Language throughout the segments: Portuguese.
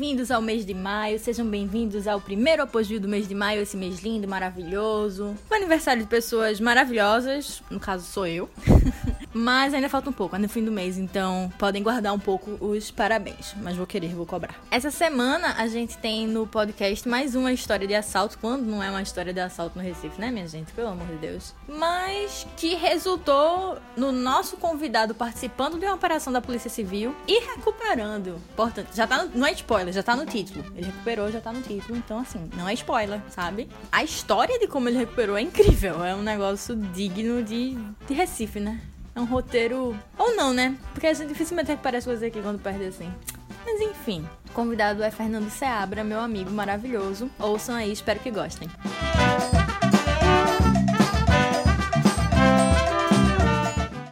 bem-vindos ao mês de maio, sejam bem-vindos ao primeiro apogeu do mês de maio, esse mês lindo, maravilhoso. O aniversário de pessoas maravilhosas, no caso sou eu. Mas ainda falta um pouco, é no fim do mês, então podem guardar um pouco os parabéns. Mas vou querer, vou cobrar. Essa semana a gente tem no podcast mais uma história de assalto. Quando não é uma história de assalto no Recife, né, minha gente? Pelo amor de Deus. Mas que resultou no nosso convidado participando de uma operação da Polícia Civil e recuperando. Portanto, já tá no, não é spoiler, já tá no título. Ele recuperou, já tá no título. Então, assim, não é spoiler, sabe? A história de como ele recuperou é incrível. É um negócio digno de, de Recife, né? É um roteiro. Ou não, né? Porque a gente dificilmente as coisas aqui quando perde assim. Mas enfim, o convidado é Fernando Seabra, meu amigo maravilhoso. Ouçam aí, espero que gostem.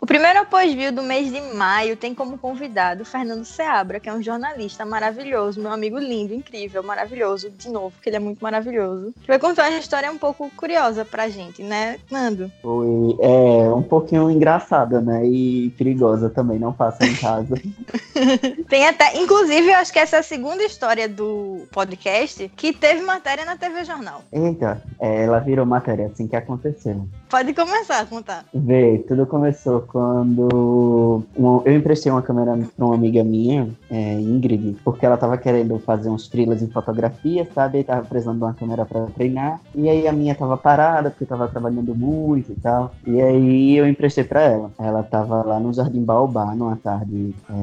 Primeiro após-view do mês de maio tem como convidado Fernando Seabra, que é um jornalista maravilhoso, meu amigo lindo, incrível, maravilhoso, de novo, porque ele é muito maravilhoso. Que vai contar uma história um pouco curiosa pra gente, né, Nando? Oi, é um pouquinho engraçada, né, e perigosa também, não passa em casa. tem até, inclusive, eu acho que essa é a segunda história do podcast que teve matéria na TV Jornal. Eita, é, ela virou matéria assim que aconteceu. Pode começar a contar. Vê, tudo começou quando eu emprestei uma câmera para uma amiga minha, é, Ingrid, porque ela estava querendo fazer uns trilhos em fotografia, sabe? E tava precisando de uma câmera para treinar. E aí a minha tava parada, porque estava trabalhando muito e tal. E aí eu emprestei para ela. Ela tava lá no Jardim Baobá, numa tarde é,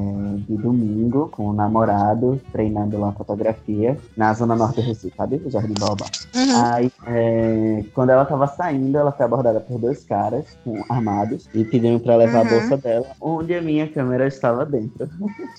de domingo, com o namorado, treinando lá fotografia, na zona norte do Recife, sabe? O Jardim Baobá. Uhum. Aí, é, quando ela tava saindo, ela foi abordada por dois caras com, armados e pediram para levar uhum. a bolsa dela, onde a minha câmera estava dentro.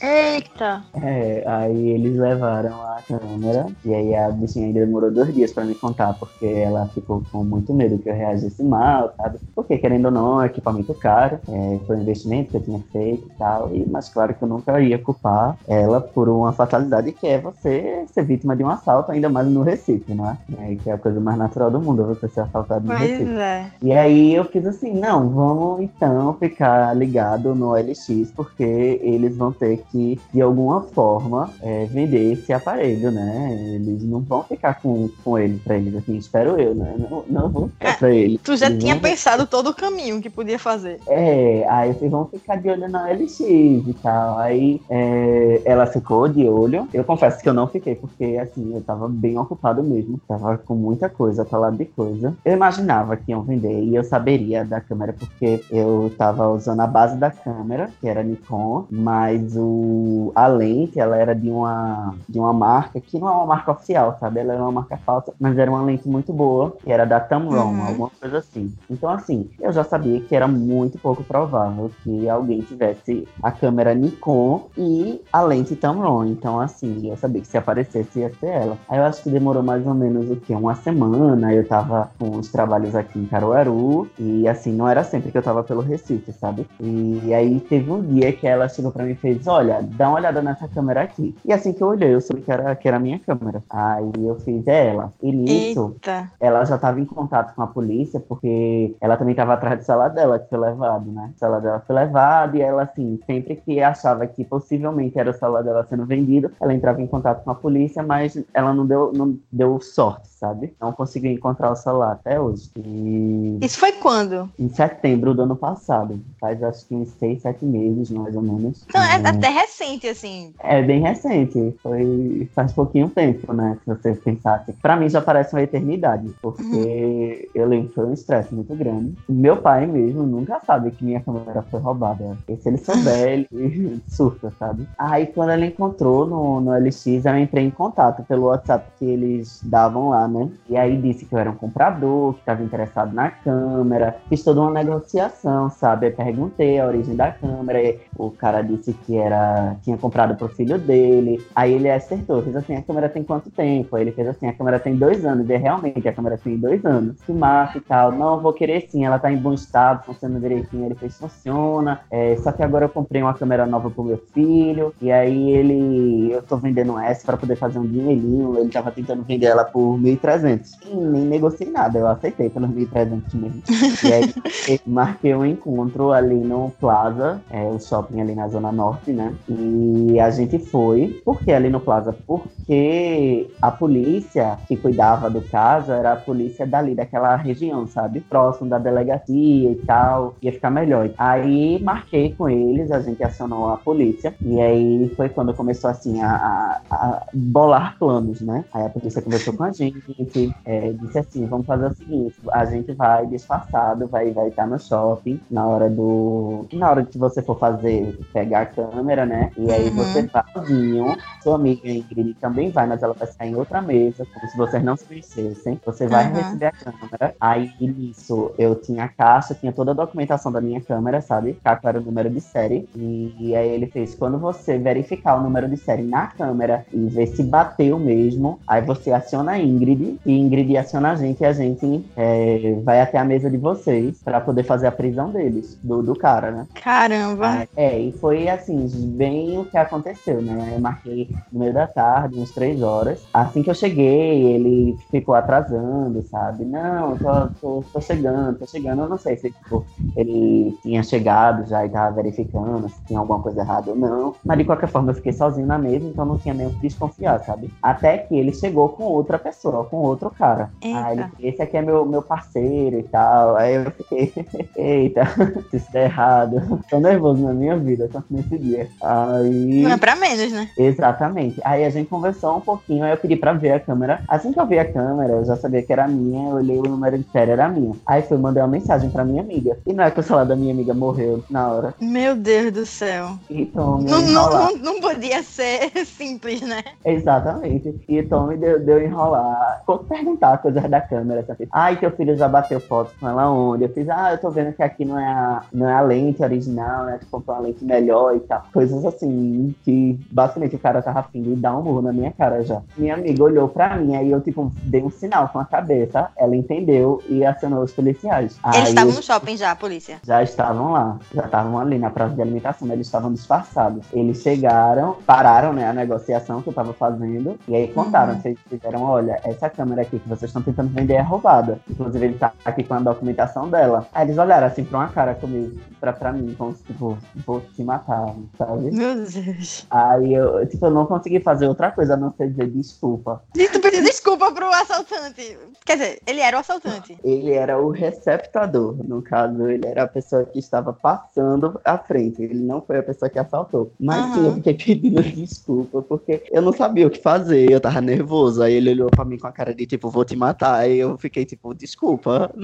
Eita! É, aí eles levaram a câmera e aí a bichinha ainda demorou dois dias para me contar, porque ela ficou com muito medo que eu reagisse mal, sabe? Porque querendo ou não, é equipamento caro, é, foi um investimento que eu tinha feito e tal, e, mas claro que eu nunca ia culpar ela por uma fatalidade que é você ser vítima de um assalto, ainda mais no Recife, não é? é que é a coisa mais natural do mundo, você ser assaltado no pois Recife. É. E aí eu fiz assim, não, vamos então ficar ligado no LX, porque eles vão ter que, de alguma forma, é, vender esse aparelho, né? Eles não vão ficar com, com ele pra eles, assim, espero eu, né? Não, não vão ficar é, pra ele. Tu já eles tinha pensado todo o caminho que podia fazer. É, aí vocês vão ficar de olho no LX e tal. Aí é, ela ficou de olho. Eu confesso que eu não fiquei, porque assim, eu tava bem ocupado mesmo. Tava com muita coisa, falando de coisa. Eu imaginava que iam vender e eu saberia da câmera, porque eu tava usando a base da câmera, que era Nikon, mas o, a lente, ela era de uma, de uma marca que não é uma marca oficial, sabe? Ela era uma marca falsa, mas era uma lente muito boa, que era da Tamron, uhum. alguma coisa assim. Então, assim, eu já sabia que era muito pouco provável que alguém tivesse a câmera Nikon e a lente Tamron. Então, assim, eu sabia que se aparecesse ia ser ela. Aí eu acho que demorou mais ou menos o que? Uma semana. Eu tava com os trabalhos aqui em Caruaru e, assim, não era sempre que eu tava pelo Recife, sabe? E aí teve um dia que ela chegou pra mim e fez: Olha, dá uma olhada nessa câmera aqui. E assim que eu olhei, eu soube que era, que era a minha câmera. Aí eu fiz: É ela. E nisso, Eita. ela já tava em contato com a polícia, porque ela também tava atrás do celular dela, que foi levado, né? O celular dela foi levado e ela, assim, sempre que achava que possivelmente era o celular dela sendo vendido, ela entrava em contato com a polícia, mas ela não deu, não deu sorte, sabe? Não conseguiu encontrar o celular até hoje. E... Isso foi quando? Em setembro do ano passado. Faz acho que uns seis, sete meses, mais ou menos. Então é, é até recente, assim. É bem recente. Foi faz pouquinho tempo, né? Se você pensasse. Pra mim já parece uma eternidade. Porque uhum. eu lembro que foi um estresse muito grande. Meu pai mesmo nunca sabe que minha câmera foi roubada. E se ele souber, ele surta, sabe? Aí quando ele encontrou no, no LX, eu entrei em contato pelo WhatsApp que eles davam lá, né? E aí disse que eu era um comprador, que estava interessado na câmera. Fiz toda uma negociação, sabe? Perguntei a origem da câmera. o cara disse que era tinha comprado pro filho dele. Aí ele acertou, fez assim, a câmera tem quanto tempo? Aí ele fez assim, a câmera tem dois anos. E realmente, a câmera tem dois anos. Que massa e tal. Não, vou querer sim, ela tá em bom estado, funciona direitinho. Ele fez, funciona. É, só que agora eu comprei uma câmera nova pro meu filho. E aí ele, eu tô vendendo essa para poder fazer um dinheirinho. Ele tava tentando vender ela por 1.300. E nem negociei nada, eu aceitei pelos 1.300 mesmo. e aí marquei um encontro ali no Plaza, é, o shopping ali na Zona Norte, né? E a gente foi. Por que ali no Plaza? Porque a polícia que cuidava do caso era a polícia dali, daquela região, sabe? Próximo da delegacia e tal. Ia ficar melhor. Aí marquei com eles, a gente acionou a polícia. E aí foi quando começou assim a, a, a bolar planos, né? Aí a polícia conversou com a gente, é, disse assim: vamos fazer o seguinte, a gente vai disfarçado, vai vai estar no shopping na hora do. Na hora que você for fazer, pegar a câmera, né? E aí uhum. você sozinho, sua amiga Ingrid também vai, mas ela vai sair em outra mesa, como se vocês não se conhecessem. Você vai uhum. receber a câmera. Aí nisso eu tinha a caixa, tinha toda a documentação da minha câmera, sabe? Caco era o número de série. E, e aí ele fez: quando você verificar o número de série na câmera e ver se bateu mesmo, aí você aciona a Ingrid, e Ingrid aciona a gente, e a gente é, vai até a mesa de vocês para poder fazer a prisão deles, do, do cara, né? Caramba! é, e foi assim, bem o que aconteceu, né? Eu marquei no meio da tarde, uns três horas. Assim que eu cheguei, ele ficou atrasando, sabe? Não, tô, tô, tô chegando, tô chegando. Eu não sei se tipo, ele tinha chegado já e tava verificando se tinha alguma coisa errada ou não. Mas de qualquer forma, eu fiquei sozinho na mesa, então não tinha nem o que desconfiar, sabe? Até que ele chegou com outra pessoa, com outro cara. Eita. Aí ele, esse aqui é meu, meu parceiro e tal. Aí eu fiquei, eita, se isso der errado. Tô nervoso na minha vida, tanto nesse dia. Aí. Não é pra menos, né? Exatamente. Aí a gente conversou um pouquinho, aí eu pedi pra ver a câmera. Assim que eu vi a câmera, eu já sabia que era minha, eu olhei o número de série, era minha. Aí fui mandei uma mensagem pra minha amiga. E não é que o celular da minha amiga morreu na hora. Meu Deus do céu. Então, não, não, não, não, podia ser simples, né? Exatamente. E Tom me deu, deu enrolar. Vou perguntar coisas da câmera, sabe? Ai, teu filho já bateu foto com ela onde? Eu fiz, ah, eu tô vendo que aqui não é a, não é a lente original, né? Tu comprou uma lente melhor e tal. Coisas assim, que basicamente o cara tava afim de dar um murro na minha cara já. Minha amiga olhou pra mim, aí eu, tipo, dei um sinal com a cabeça, ela entendeu e acionou os policiais. Eles estavam no shopping já, a polícia? Já estavam lá, já estavam ali na praça de alimentação, eles estavam disfarçados. Eles chegaram, pararam, né, a negociação que eu tava fazendo, e aí contaram, uhum. vocês fizeram, olha, essa câmera aqui que vocês estão tentando vender é roubada. Inclusive, ele tá aqui com a documentação dela. Aí eles olharam assim pra uma cara comigo, pra, pra mim, como se, tipo, vou te matar, sabe? Meu Deus. Aí eu, tipo, eu não consegui fazer outra coisa a não ser dizer desculpa. E tu pediu desculpa pro assaltante. Quer dizer, ele era o assaltante. Ele era o receptador. No caso, ele era a pessoa que estava passando à frente. Ele não foi a pessoa que assaltou. Mas uhum. sim, eu fiquei pedindo desculpa, porque eu não sabia o que fazer. Eu tava nervoso. Aí ele olhou pra mim com a cara de tipo, vou te matar. Aí eu fiquei tipo, desculpa.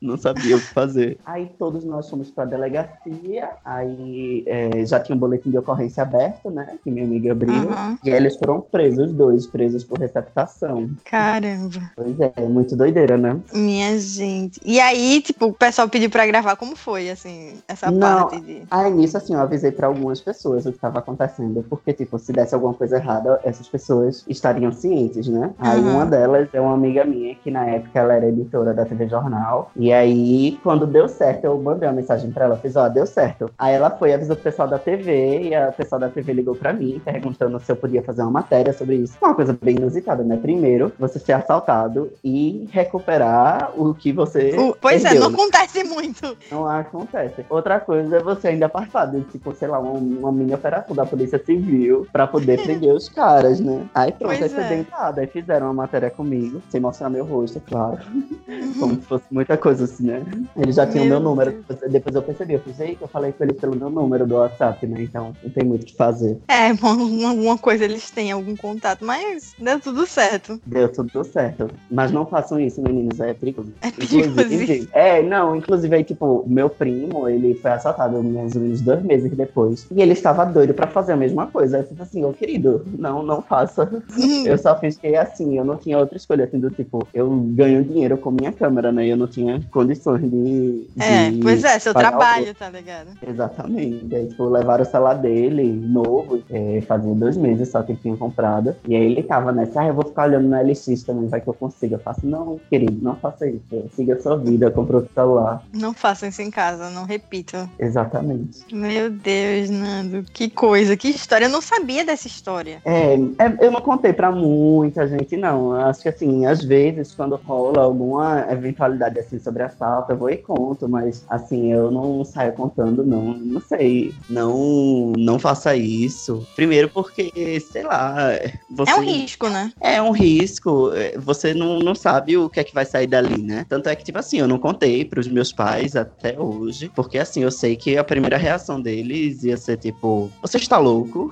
Não, não sabia o que fazer. Aí todos nós fomos pra delegacia. Aí é, já tinha um boletim de ocorrência aberto, né? Que minha amiga abriu. Uhum. E eles foram presos, dois presos por receptação. Caramba. Pois é, muito doideira, né? Minha gente. E aí, tipo, o pessoal pediu pra gravar. Como foi, assim, essa não, parte de. Aí nisso, assim, eu avisei pra algumas pessoas o que estava acontecendo. Porque, tipo, se desse alguma coisa errada, essas pessoas estariam cientes, né? Uhum. Aí uma delas é uma amiga minha, que na época ela era editora da TV Jornal. E aí, quando deu certo, eu mandei uma mensagem pra ela. Fiz, ó, deu certo. Aí ela foi, avisou o pessoal da TV. E a pessoal da TV ligou pra mim, perguntando se eu podia fazer uma matéria sobre isso. Uma coisa bem inusitada, né? Primeiro, você ser assaltado e recuperar o que você. Uh, pois perdeu, é, não né? acontece muito. Não acontece. Outra coisa é você ainda participar de, tipo, sei lá, uma, uma mini operação da Polícia Civil pra poder prender os caras, né? Aí pronto, pois aí foi é. Aí fizeram uma matéria comigo, sem mostrar meu rosto, claro. Como se fosse muita coisa assim, né? Eles já tinham meu, meu número. Depois, eu percebi, eu fiz aí que eu falei com eles pelo meu número do WhatsApp, né? Então não tem muito o que fazer. É, alguma coisa eles têm, algum contato, mas deu tudo certo. Deu tudo certo. Mas não façam isso, meninos, é perigoso. É perigoso. É, não, inclusive aí, tipo, meu primo, ele foi assaltado mais ou menos dois meses depois. E ele estava doido pra fazer a mesma coisa. Eu fiz assim, ô querido, não, não faça. Hum. eu só fiz que assim, eu não tinha outra escolha, assim, do tipo, eu ganho dinheiro com minha câmera, né? Eu não tinha condições de. É, de pois é, seu trabalho, tá ligado? Exatamente. Aí, tipo, levaram o celular dele, novo, é, fazia dois meses só que ele tinha comprado. E aí ele tava nessa, ah, eu vou ficar olhando no LX também, vai que eu consiga. Eu faço, não, querido, não faça isso. Siga a sua vida, compra o celular. Não façam isso em casa, não repito. Exatamente. Meu Deus, Nando, que coisa, que história. Eu não sabia dessa história. É, é eu não contei pra muita gente, não. Acho que assim, às vezes, quando rola alguma eventualidade assim sobre assalto, eu vou e conto, mas assim, eu não saio contando, não. Não sei. Não, não faça isso. Primeiro porque, sei lá. Você... É um risco, né? É um risco. Você não, não sabe o que é que vai sair dali, né? Tanto é que, tipo assim, eu não contei pros meus pais até hoje. Porque, assim, eu sei que a primeira reação deles ia ser tipo: Você está louco?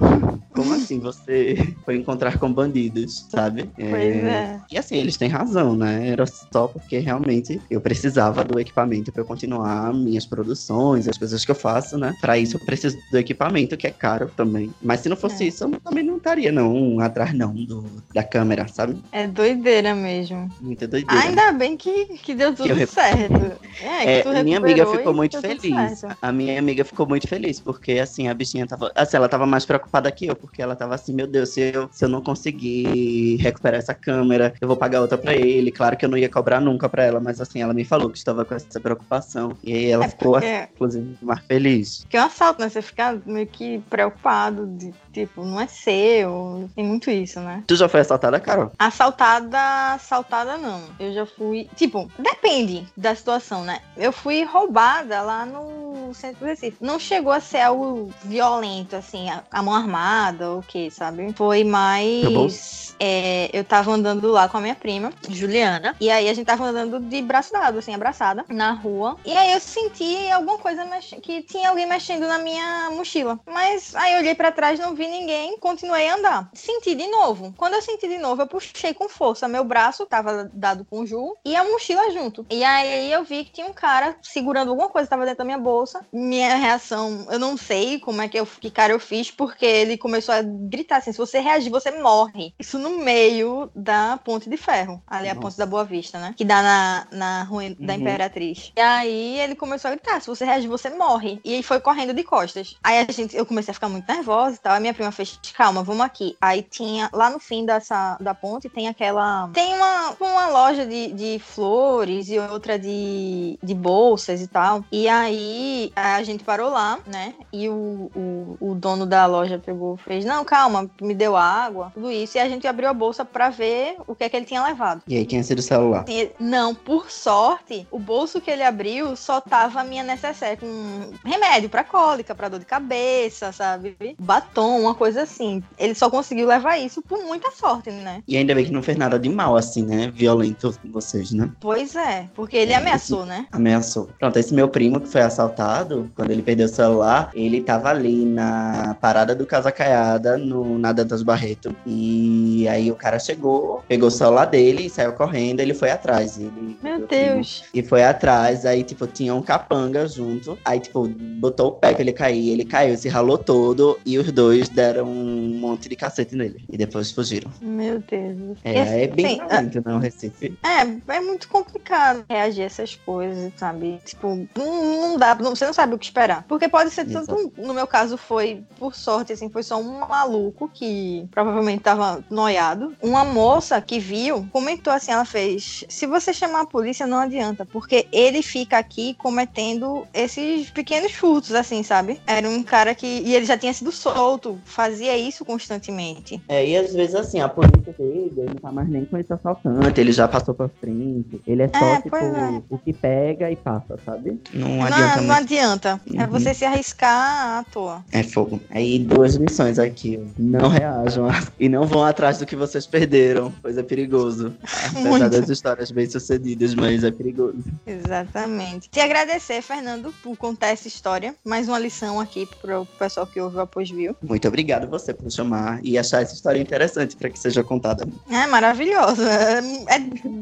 Como assim você foi encontrar com bandidos, sabe? Pois é. E assim, eles têm razão, né? Era só porque realmente eu precisava do equipamento para eu continuar minhas produções, as coisas que eu faço, né? Para isso eu preciso do equipamento, que é caro também. Mas se não fosse É. isso, eu também não estaria, não, atrás não do, da câmera, sabe? É doideira mesmo. Muita doideira. Ainda bem que, que deu tudo Que eu certo. É, É, que minha amiga ficou muito feliz. A minha amiga ficou muito feliz, porque assim, a bichinha tava. Assim, ela tava mais preocupada que eu, porque ela tava assim, meu Deus, se eu, se eu não conseguir recuperar essa câmera, eu vou pagar outra pra ele. Claro que eu não ia cobrar nunca pra ela, mas assim, ela me falou que estava com essa preocupação. E aí ela É ficou, porque- inclusive, mais feliz. Porque é um assalto, né? Você fica meio que preocupado de, tipo, não é seu. Tem muito isso, né? Tu já foi assaltada, Carol? Assaltada, assaltada não. Eu já fui. Tipo, depende da situação, né? Eu fui roubada lá no centro do Recife. Não chegou a ser algo violento, assim, a, a mão armada ou o que, sabe? Foi mais. é, eu tava andando lá com a minha prima, Juliana. E aí a gente tava andando de braço dado, assim, abraçada, na rua. E aí eu senti alguma coisa mex... que tinha alguém mexendo na minha mochila. Mas aí eu olhei pra trás, não vi ninguém, continuei a andar. Senti de novo. Quando eu senti de novo, eu puxei com força. Meu braço tava dado com o Ju e a mochila junto. E aí eu vi que tinha um cara segurando alguma coisa, tava dentro da minha bolsa. Minha reação, eu não sei como é que eu que cara eu fiz, porque ele começou a gritar assim: se você reagir, você morre. Isso no meio da ponte de ferro. Ali a ponte da Boa Vista, né? Que dá na, na rua da Uhum. Imperatriz. E aí ele começou a gritar: se você reagir, você morre. E ele foi correndo de costas. Aí a gente, eu comecei a ficar muito nervosa e tal. A minha prima fez: calma, vamos aqui. Aí tinha, lá no fim dessa, da ponte, tem aquela. Tem uma, uma loja de, de flores e outra de, de bolsas e tal. E aí a gente parou lá, né? E o, o, o dono da loja pegou, fez: não, calma, me deu água, tudo isso. E a gente abriu a bolsa pra ver o que é que ele tinha levado. E aí, quem é sido o celular? E- Não, por sorte, o bolso que ele abriu só tava a minha necessaire com remédio pra cólica, pra dor de cabeça, sabe? Batom, uma coisa assim. Ele só conseguiu levar isso por muita sorte, né? E ainda bem que não fez nada de mal, assim, né? Violento com vocês, né? Pois é, porque ele É, ameaçou, né? Ameaçou. Pronto, esse meu primo que foi assaltado, quando ele perdeu o celular, ele tava ali na parada do Casa Caiada, no na Dantas Barreto. E aí o cara chegou, pegou o celular dele e saiu correndo, ele foi atrás. Ele, Meu Deus. E foi atrás, aí, tipo, tinha um capanga junto. Aí, tipo, botou o pé que ele caía, ele caiu, se ralou todo. E os dois deram um monte de cacete nele. E depois fugiram. Meu Deus. É, assim, é bem violento, não, Recife. É, é muito complicado reagir a essas coisas, sabe? Tipo, não, não dá, não- você não sabe o que esperar. Porque pode ser tanto, no meu caso foi, por sorte, assim, foi só um maluco que provavelmente tava noiado. Uma moça que viu, comentou assim, ela fez, se você chamar a polícia, não adianta, porque ele fica aqui cometendo esses pequenos furtos, assim, sabe? Era um cara que, e ele já tinha sido solto, fazia isso constantemente. É, e às vezes assim, a polícia dele, ele não tá mais nem com esse assaltante, ele já passou pra frente. Ele é só, É, tipo, é. o que pega e passa, sabe? Não Não, adianta não muito. adianta. É Uhum. você se arriscar à toa. É fogo. Aí duas lições aqui. ó. Não reajam e não vão atrás do que vocês perderam, pois é perigoso. Apesar Muito. das histórias bem sucedidas, mas é perigoso. Exatamente. Te agradecer, Fernando, por contar essa história. Mais uma lição aqui pro pessoal que ouve o Após Viu. Muito obrigado você por chamar e achar essa história interessante para que seja contada. É maravilhosa. É, é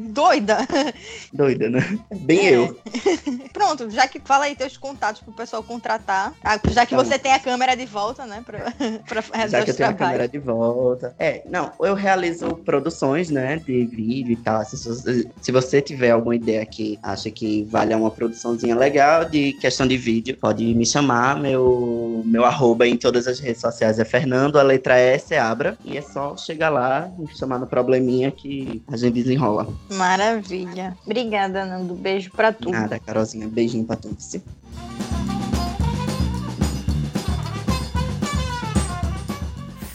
doida. Doida, né? Bem É. eu. Pronto, já que fala aí teus contatos pro pessoal contratar. Ah, Já que Tá você tem a câmera de volta, né? Pra, pra realizar Já que eu tenho a câmera de volta. É, não, eu realizo produções, né, de vídeo e tal. Se, você- se você tiver alguma ideia que acha que vale uma produçãozinha legal de questão de vídeo, pode me chamar. Meu, meu arroba em todas as redes sociais é Fernando, a letra S é Abra. E é só chegar lá, me chamar no probleminha que a gente desenrola. Maravilha. Obrigada, Nando. Beijo pra tu. Nada, Carolzinha. Beijinho pra todos.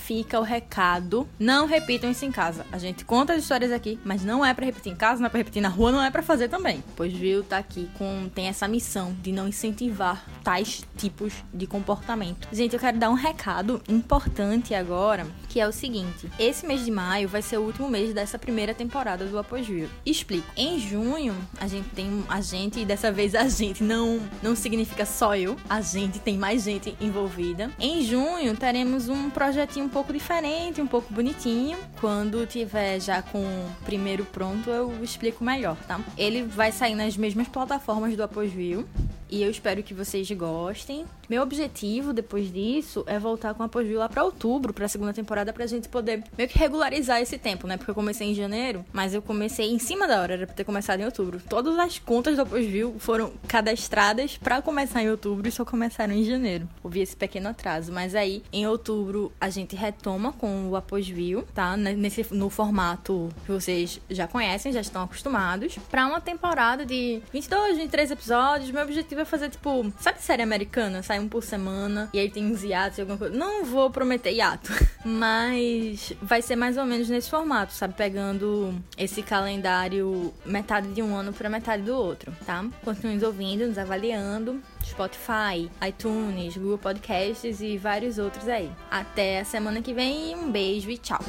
Fica o recado. Não repitam isso em casa. A gente conta as histórias aqui, mas não é para repetir em casa, não é pra repetir na rua, não é para fazer também. Pois viu, tá aqui com tem essa missão de não incentivar tais tipos de comportamento. Gente, eu quero dar um recado importante agora, que é o seguinte: esse mês de maio vai ser o último mês dessa primeira temporada do Apogeu. Explico. Em junho, a gente tem a gente e dessa vez a gente não não significa só eu, a gente tem mais gente envolvida. Em junho teremos um projetinho um pouco diferente, um pouco bonitinho. Quando tiver já com o primeiro pronto, eu explico melhor, tá? Ele vai sair nas mesmas plataformas do Apogeu e eu espero que vocês gostem. Meu objetivo depois disso é voltar com a Apogeu lá pra outubro, pra segunda temporada, pra gente poder meio que regularizar esse tempo, né? Porque eu comecei em janeiro, mas eu comecei em cima da hora, era pra ter começado em outubro. Todas as contas do Apogeu foram cadastradas pra começar em outubro e só começaram em janeiro. Houve esse pequeno atraso, mas aí em outubro a gente retoma com o Apogeu, tá? Nesse, no formato que vocês já conhecem, já estão acostumados, pra uma temporada de 22, 23 episódios. Meu objetivo é fazer tipo, sabe série americana? Sai um por semana e aí tem uns hiatos e alguma coisa. Não vou prometer hiato, mas vai ser mais ou menos nesse formato, sabe? Pegando esse calendário metade de um ano para metade do outro, tá? Continuem ouvindo, nos avaliando. Spotify, iTunes, Google Podcasts e vários outros aí. Até a semana que vem, um beijo e tchau!